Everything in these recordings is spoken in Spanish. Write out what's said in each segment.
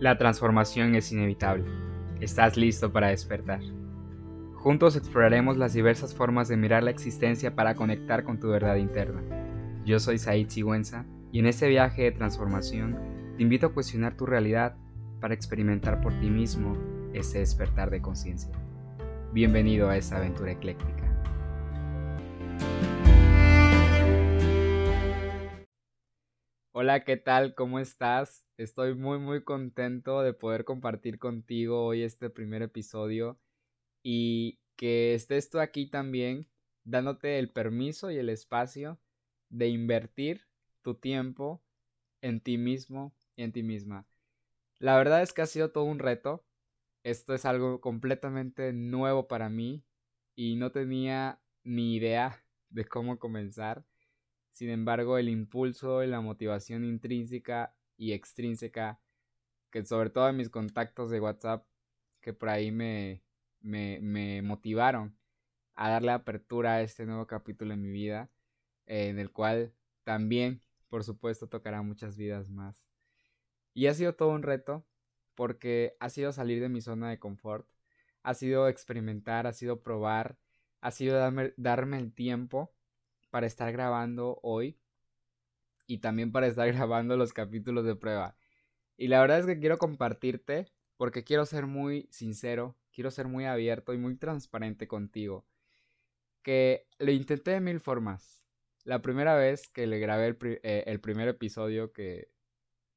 La transformación es inevitable. Estás listo para despertar. Juntos exploraremos las diversas formas de mirar la existencia para conectar con tu verdad interna. Yo soy Said Sigüenza y en este viaje de transformación te invito a cuestionar tu realidad para experimentar por ti mismo ese despertar de conciencia. Bienvenido a esta aventura ecléctica. Hola, ¿qué tal? ¿Cómo estás? Estoy muy muy contento de poder compartir contigo hoy este primer episodio y que estés tú aquí también dándote el permiso y el espacio de invertir tu tiempo en ti mismo y en ti misma. La verdad es que ha sido todo un reto. Esto es algo completamente nuevo para mí y no tenía ni idea de cómo comenzar. Sin embargo, el impulso y la motivación intrínseca y extrínseca, que sobre todo en mis contactos de WhatsApp, que por ahí me, me, motivaron a darle apertura a este nuevo capítulo en mi vida, en el cual también, por supuesto, tocará muchas vidas más. Y ha sido todo un reto, porque ha sido salir de mi zona de confort, ha sido experimentar, ha sido probar, ha sido darme, darme el tiempo para estar grabando hoy y también para estar grabando los capítulos de prueba. Y la verdad es que quiero compartirte porque quiero ser muy sincero, quiero ser muy abierto y muy transparente contigo. Que lo intenté de mil formas. La primera vez que le grabé el, eh, primer episodio que,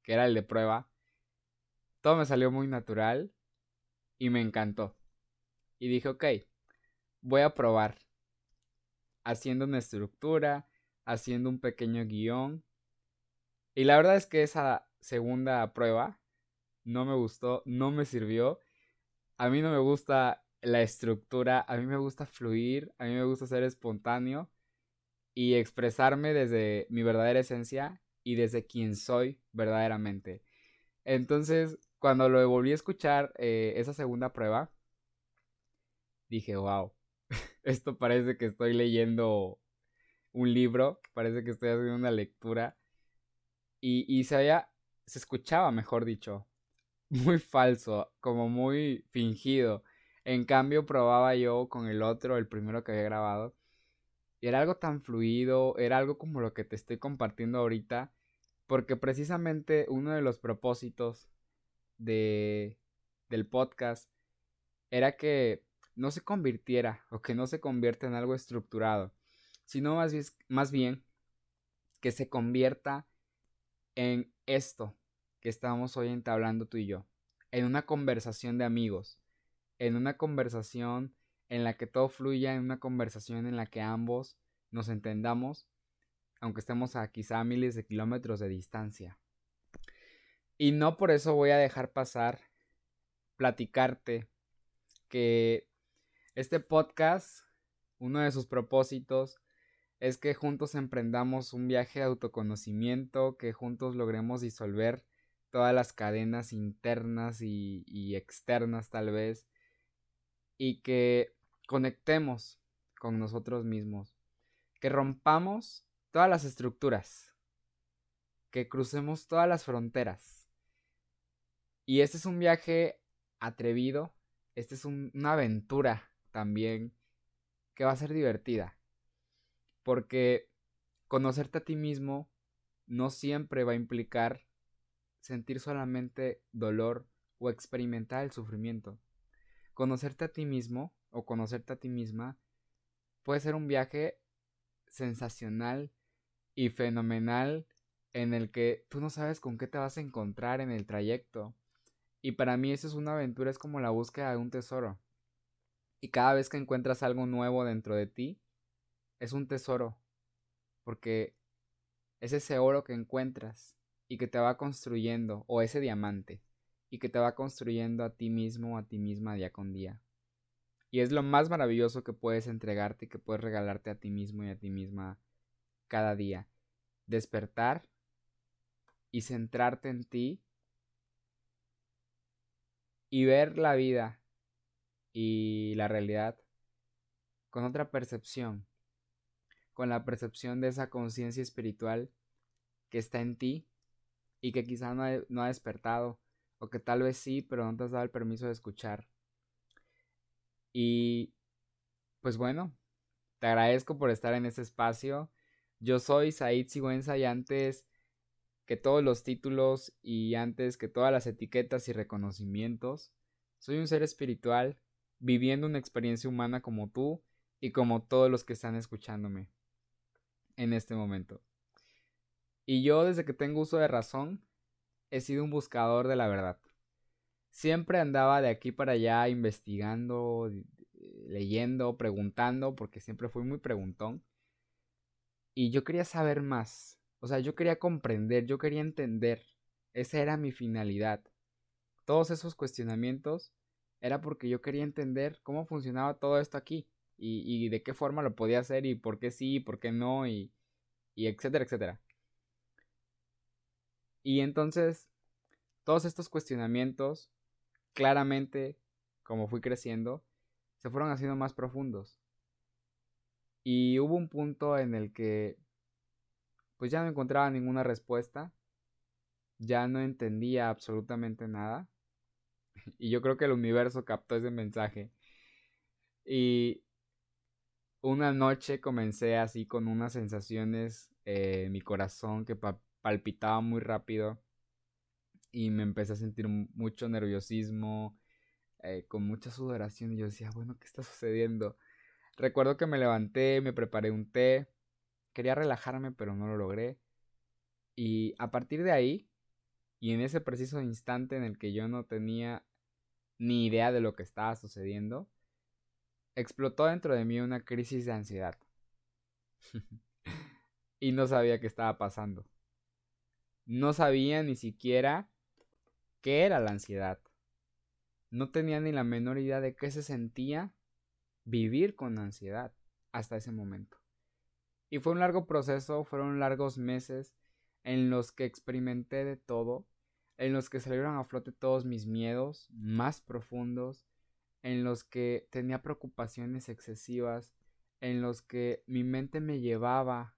que era el de prueba, todo me salió muy natural y me encantó. Y dije, ok, voy a probar haciendo una estructura, haciendo un pequeño guion. Y la verdad es que esa segunda prueba no me gustó, no me sirvió. A mí no me gusta la estructura, a mí me gusta fluir, a mí me gusta ser espontáneo y expresarme desde mi verdadera esencia y desde quien soy verdaderamente. Entonces, cuando lo volví a escuchar, eh, esa segunda prueba, dije, wow, esto parece que estoy leyendo un libro, parece que estoy haciendo una lectura. Y, y se había, se escuchaba, mejor dicho, muy falso, como muy fingido. En cambio, probaba yo con el otro, el primero que había grabado. Y era algo tan fluido, era algo como lo que te estoy compartiendo ahorita. Porque precisamente uno de los propósitos de, del podcast era que no se convirtiera o que no se convierta en algo estructurado, sino más bien, que se convierta en esto que estamos hoy entablando tú y yo, en una conversación de amigos, en una conversación en la que todo fluya, en una conversación en la que ambos nos entendamos, aunque estemos a quizá miles de kilómetros de distancia. Y no por eso voy a dejar pasar platicarte que este podcast, uno de sus propósitos es que juntos emprendamos un viaje de autoconocimiento, que juntos logremos disolver todas las cadenas internas y, externas tal vez, y que conectemos con nosotros mismos, que rompamos todas las estructuras, que crucemos todas las fronteras. Y este es un viaje atrevido, este es una aventura también que va a ser divertida. Porque conocerte a ti mismo no siempre va a implicar sentir solamente dolor o experimentar el sufrimiento. Conocerte a ti mismo o conocerte a ti misma puede ser un viaje sensacional y fenomenal en el que tú no sabes con qué te vas a encontrar en el trayecto. Y para mí eso es una aventura, es como la búsqueda de un tesoro. Y cada vez que encuentras algo nuevo dentro de ti, es un tesoro. Porque es ese oro que encuentras y que te va construyendo, o ese diamante, y que te va construyendo a ti mismo o a ti misma día con día. Y es lo más maravilloso que puedes entregarte y que puedes regalarte a ti mismo y a ti misma cada día. Despertar y centrarte en ti y ver la vida y la realidad con otra percepción, con la percepción de esa conciencia espiritual que está en ti y que quizá no ha, despertado o que tal vez sí, pero no te has dado el permiso de escuchar. Y pues bueno, te agradezco por estar en este espacio. Yo soy Said Sigüenza y antes que todos los títulos y antes que todas las etiquetas y reconocimientos, soy un ser espiritual viviendo una experiencia humana como tú y como todos los que están escuchándome en este momento. Y yo desde que tengo uso de razón he sido un buscador de la verdad. Siempre andaba de aquí para allá investigando, leyendo, preguntando, porque siempre fui muy preguntón. Y yo quería saber más. O sea, yo quería comprender, yo quería entender. Esa era mi finalidad. Todos esos cuestionamientos era porque yo quería entender cómo funcionaba todo esto aquí. Y, de qué forma lo podía hacer y por qué sí y por qué no y, y etcétera, etcétera. Y entonces, todos estos cuestionamientos, claramente, como fui creciendo, se fueron haciendo más profundos. Y hubo un punto en el que, pues ya no encontraba ninguna respuesta, ya no entendía absolutamente nada. Y yo creo que el universo captó ese mensaje. Y una noche comencé así con unas sensaciones en mi corazón que palpitaba muy rápido y me empecé a sentir mucho nerviosismo, eh, con mucha sudoración y yo decía, bueno, ¿qué está sucediendo? Recuerdo que me levanté, me preparé un té, quería relajarme pero no lo logré y a partir de ahí y en ese preciso instante en el que yo no tenía ni idea de lo que estaba sucediendo, explotó dentro de mí una crisis de ansiedad. y no sabía qué estaba pasando. No sabía ni siquiera qué era la ansiedad. No tenía ni la menor idea de qué se sentía vivir con ansiedad hasta ese momento. Y fue un largo proceso, fueron largos meses en los que experimenté de todo, en los que salieron a flote todos mis miedos más profundos, en los que tenía preocupaciones excesivas, en los que mi mente me llevaba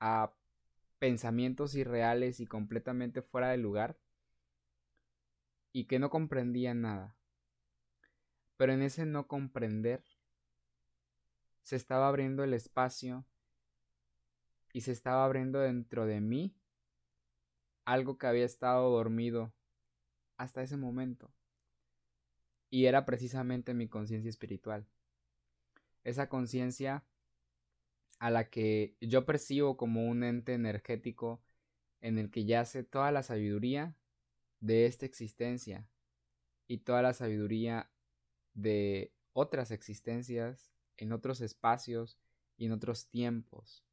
a pensamientos irreales y completamente fuera de lugar y que no comprendía nada. Pero en ese no comprender se estaba abriendo el espacio y se estaba abriendo dentro de mí algo que había estado dormido hasta ese momento. Y era precisamente mi conciencia espiritual. Esa conciencia a la que yo percibo como un ente energético en el que yace toda la sabiduría de esta existencia y toda la sabiduría de otras existencias en otros espacios y en otros tiempos.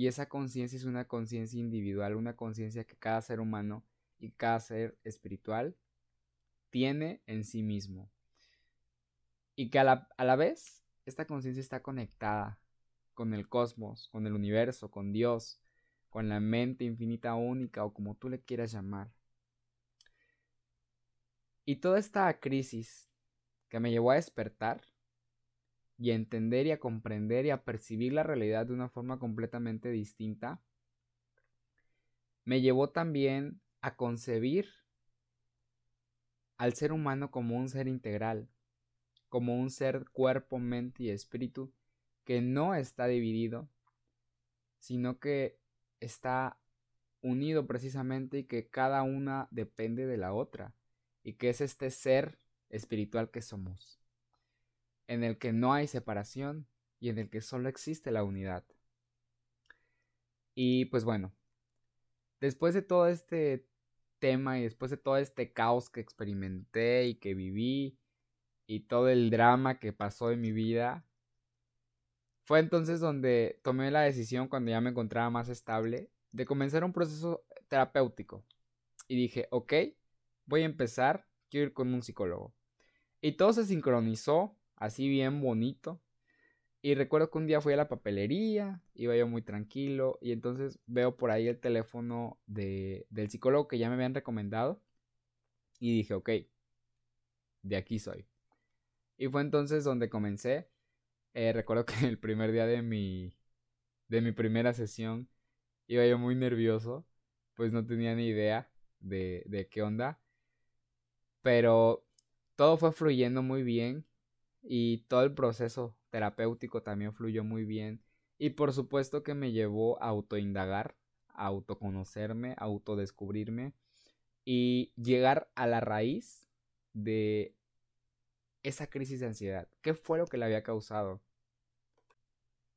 Y esa conciencia es una conciencia individual, una conciencia que cada ser humano y cada ser espiritual tiene en sí mismo. Y que a la, a la vez esta conciencia está conectada con el cosmos, con el universo, con Dios, con la mente infinita única o como tú le quieras llamar. Y toda esta crisis que me llevó a despertar y a entender y a comprender y a percibir la realidad de una forma completamente distinta, me llevó también a concebir al ser humano como un ser integral, como un ser cuerpo, mente y espíritu que no está dividido, sino que está unido precisamente y que cada una depende de la otra, y que es este ser espiritual que somos, en el que no hay separación y en el que solo existe la unidad. Y pues bueno, después de todo este tema y después de todo este caos que experimenté y que viví y todo el drama que pasó en mi vida, fue entonces donde tomé la decisión, cuando ya me encontraba más estable, de comenzar un proceso terapéutico. Y dije, ok, voy a empezar, quiero ir con un psicólogo. Y todo se sincronizó, así bien bonito. Y recuerdo que un día fui a la papelería, iba yo muy tranquilo, y entonces veo por ahí el teléfono de, del psicólogo que ya me habían recomendado. Y dije, ok, de aquí soy. Y fue entonces donde comencé eh, recuerdo que el primer día de mi, de mi primera sesión iba yo muy nervioso, pues no tenía ni idea de, de qué onda. Pero todo fue fluyendo muy bien y todo el proceso terapéutico también fluyó muy bien. Y por supuesto que me llevó a autoindagar, a autoconocerme, a autodescubrirme y llegar a la raíz de esa crisis de ansiedad. ¿Qué fue lo que le había causado?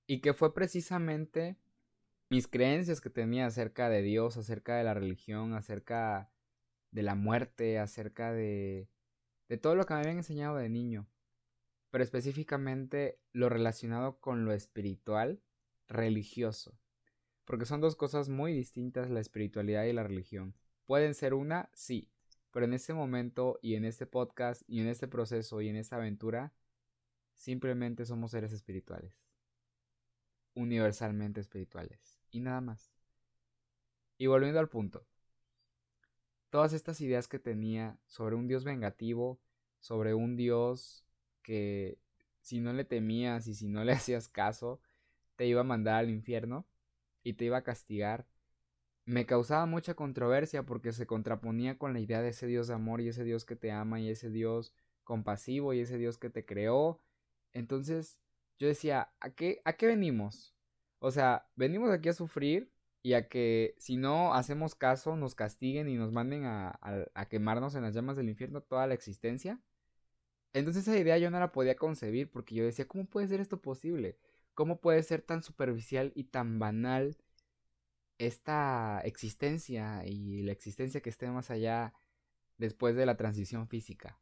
Y que fue precisamente mis creencias que tenía acerca de Dios, acerca de la religión, acerca de la muerte, acerca de, de todo lo que me habían enseñado de niño. Pero específicamente lo relacionado con lo espiritual, religioso. Porque son dos cosas muy distintas la espiritualidad y la religión. Pueden ser una, sí, pero en este momento y en este podcast y en este proceso y en esta aventura, simplemente somos seres espirituales. Universalmente espirituales. Y nada más. Y volviendo al punto. Todas estas ideas que tenía sobre un Dios vengativo, sobre un Dios que si no le temías y si no le hacías caso, te iba a mandar al infierno y te iba a castigar me causaba mucha controversia porque se contraponía con la idea de ese Dios de amor y ese Dios que te ama y ese Dios compasivo y ese Dios que te creó. Entonces yo decía, ¿a qué, a qué venimos? O sea, venimos aquí a sufrir y a que si no hacemos caso nos castiguen y nos manden a, a quemarnos en las llamas del infierno toda la existencia. Entonces esa idea yo no la podía concebir porque yo decía, ¿cómo puede ser esto posible? ¿Cómo puede ser tan superficial y tan banal esta existencia y la existencia que esté más allá después de la transición física.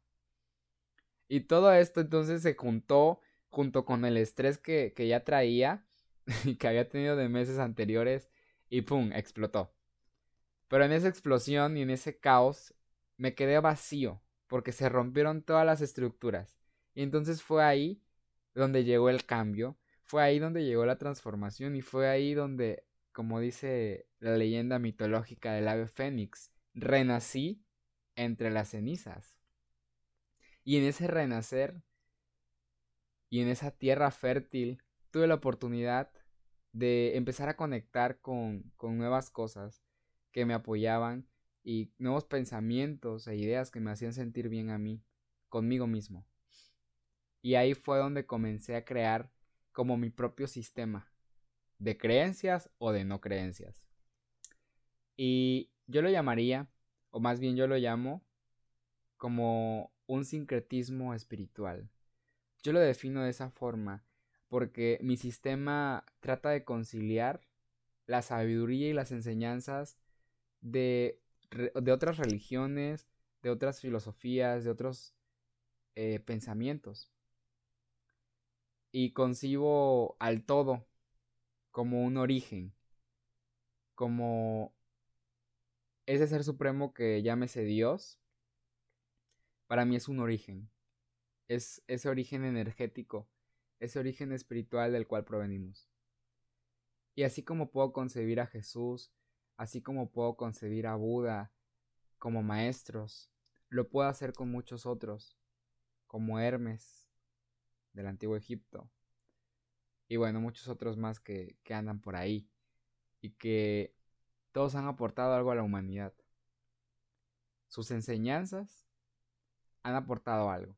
Y todo esto entonces se juntó junto con el estrés que, que ya traía y que había tenido de meses anteriores y ¡pum! explotó. Pero en esa explosión y en ese caos me quedé vacío porque se rompieron todas las estructuras. Y entonces fue ahí donde llegó el cambio, fue ahí donde llegó la transformación y fue ahí donde como dice la leyenda mitológica del ave fénix, renací entre las cenizas. Y en ese renacer y en esa tierra fértil tuve la oportunidad de empezar a conectar con, con nuevas cosas que me apoyaban y nuevos pensamientos e ideas que me hacían sentir bien a mí, conmigo mismo. Y ahí fue donde comencé a crear como mi propio sistema, de creencias o de no creencias. Y yo lo llamaría, o más bien yo lo llamo, como un sincretismo espiritual. Yo lo defino de esa forma porque mi sistema trata de conciliar la sabiduría y las enseñanzas de, de otras religiones, de otras filosofías, de otros eh, pensamientos. Y concibo al todo como un origen, como ese ser supremo que llámese Dios, para mí es un origen, es ese origen energético, ese origen espiritual del cual provenimos. Y así como puedo concebir a Jesús, así como puedo concebir a Buda como maestros, lo puedo hacer con muchos otros, como Hermes del antiguo Egipto, y bueno, muchos otros más que, que andan por ahí y que todos han aportado algo a la humanidad. Sus enseñanzas han aportado algo.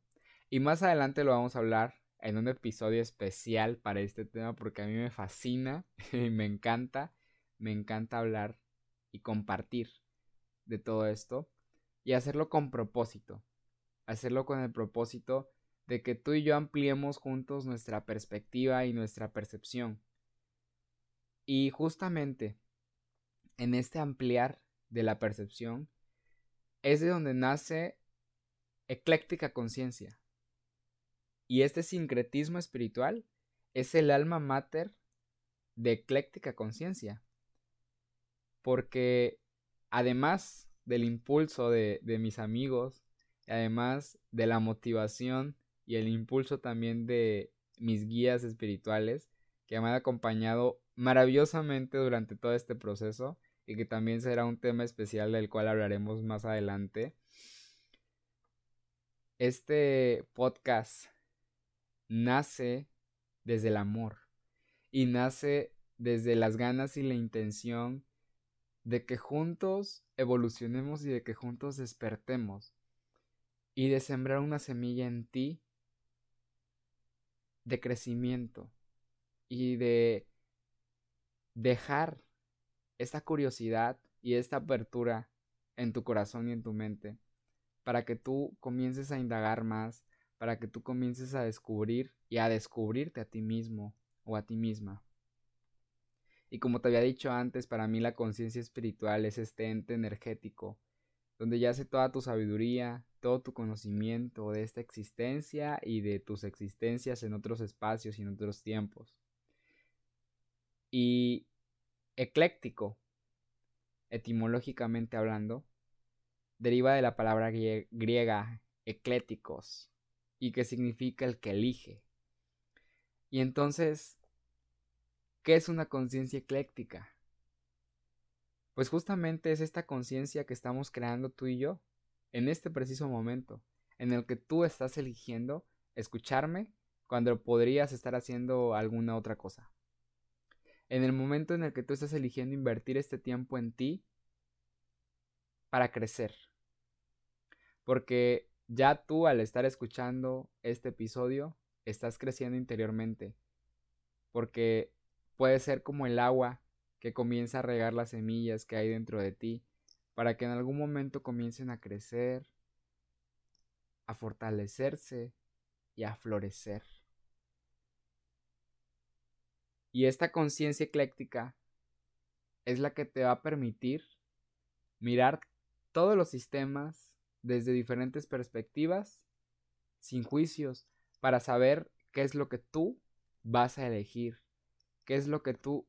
Y más adelante lo vamos a hablar en un episodio especial para este tema porque a mí me fascina y me encanta, me encanta hablar y compartir de todo esto y hacerlo con propósito. Hacerlo con el propósito de que tú y yo ampliemos juntos nuestra perspectiva y nuestra percepción. Y justamente en este ampliar de la percepción es de donde nace ecléctica conciencia. Y este sincretismo espiritual es el alma mater de ecléctica conciencia. Porque además del impulso de, mis amigos, además de la motivación y el impulso también de mis guías espirituales que me han acompañado maravillosamente durante todo este proceso y que también será un tema especial del cual hablaremos más adelante. Este podcast nace desde el amor y nace desde las ganas y la intención de que juntos evolucionemos y de que juntos despertemos y de sembrar una semilla en ti de crecimiento y de dejar esta curiosidad y esta apertura en tu corazón y en tu mente para que tú comiences a indagar más, para que tú comiences a descubrir y a descubrirte a ti mismo o a ti misma. Y como te había dicho antes, para mí la conciencia espiritual es este ente energético, donde yace toda tu sabiduría, todo tu conocimiento de esta existencia y de tus existencias en otros espacios y en otros tiempos. Y ecléctico, etimológicamente hablando, deriva de la palabra griega ecléticos y que significa el que elige. Y entonces, ¿qué es una conciencia ecléctica? Pues justamente es esta conciencia que estamos creando tú y yo, en este preciso momento, en el que tú estás eligiendo escucharme cuando podrías estar haciendo alguna otra cosa. En el momento en el que tú estás eligiendo invertir este tiempo en ti para crecer. Porque ya tú al estar escuchando este episodio, estás creciendo interiormente. Porque puede ser como el agua que comienza a regar las semillas que hay dentro de ti, para que en algún momento comiencen a crecer, a fortalecerse y a florecer. Y esta conciencia ecléctica es la que te va a permitir mirar todos los sistemas desde diferentes perspectivas, sin juicios, para saber qué es lo que tú vas a elegir, qué es lo que tú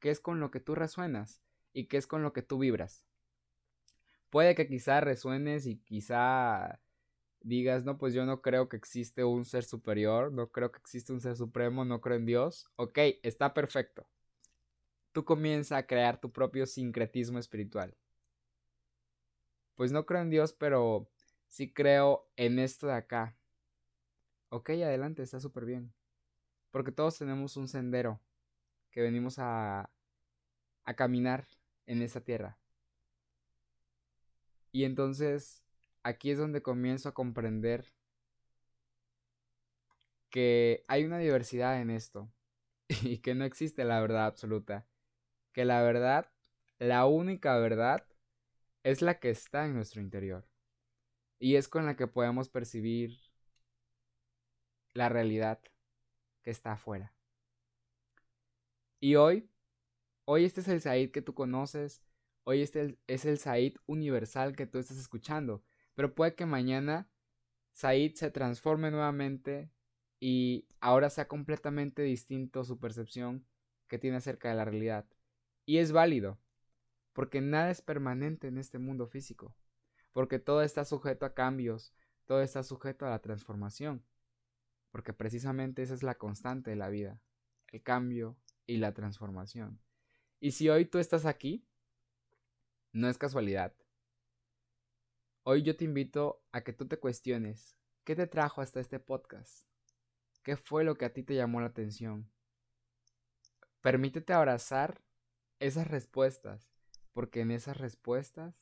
qué es con lo que tú resuenas y qué es con lo que tú vibras. Puede que quizá resuenes y quizá digas, no, pues yo no creo que existe un ser superior, no creo que existe un ser supremo, no creo en Dios. Ok, está perfecto. Tú comienza a crear tu propio sincretismo espiritual. Pues no creo en Dios, pero sí creo en esto de acá. Ok, adelante, está súper bien. Porque todos tenemos un sendero que venimos a, a caminar en esta tierra. Y entonces aquí es donde comienzo a comprender que hay una diversidad en esto y que no existe la verdad absoluta. Que la verdad, la única verdad, es la que está en nuestro interior. Y es con la que podemos percibir la realidad que está afuera. Y hoy, hoy este es el Said que tú conoces, hoy este es el Said universal que tú estás escuchando, pero puede que mañana Said se transforme nuevamente y ahora sea completamente distinto su percepción que tiene acerca de la realidad. Y es válido, porque nada es permanente en este mundo físico, porque todo está sujeto a cambios, todo está sujeto a la transformación, porque precisamente esa es la constante de la vida, el cambio, y la transformación. Y si hoy tú estás aquí, no es casualidad. Hoy yo te invito a que tú te cuestiones, ¿qué te trajo hasta este podcast? ¿Qué fue lo que a ti te llamó la atención? Permítete abrazar esas respuestas, porque en esas respuestas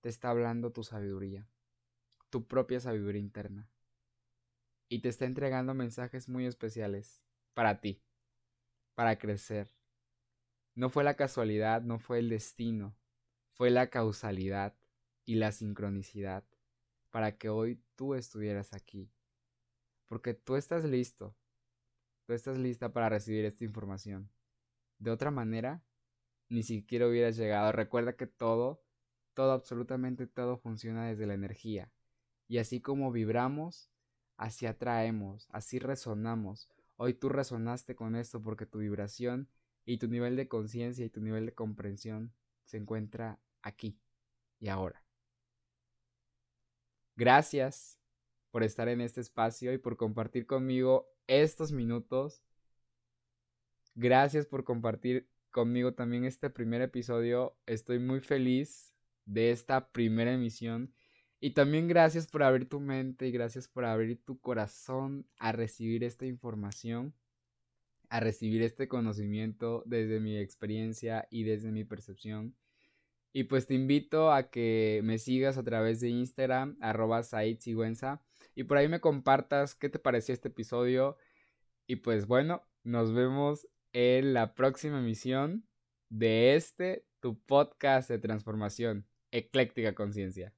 te está hablando tu sabiduría, tu propia sabiduría interna. Y te está entregando mensajes muy especiales para ti para crecer. No fue la casualidad, no fue el destino, fue la causalidad y la sincronicidad para que hoy tú estuvieras aquí. Porque tú estás listo, tú estás lista para recibir esta información. De otra manera, ni siquiera hubieras llegado. Recuerda que todo, todo, absolutamente todo funciona desde la energía. Y así como vibramos, así atraemos, así resonamos. Hoy tú resonaste con esto porque tu vibración y tu nivel de conciencia y tu nivel de comprensión se encuentra aquí y ahora. Gracias por estar en este espacio y por compartir conmigo estos minutos. Gracias por compartir conmigo también este primer episodio. Estoy muy feliz de esta primera emisión y también gracias por abrir tu mente y gracias por abrir tu corazón a recibir esta información, a recibir este conocimiento desde mi experiencia y desde mi percepción. Y pues te invito a que me sigas a través de Instagram, arroba Sigüenza, y por ahí me compartas qué te pareció este episodio. Y pues bueno, nos vemos en la próxima emisión de este, tu podcast de transformación, Ecléctica Conciencia.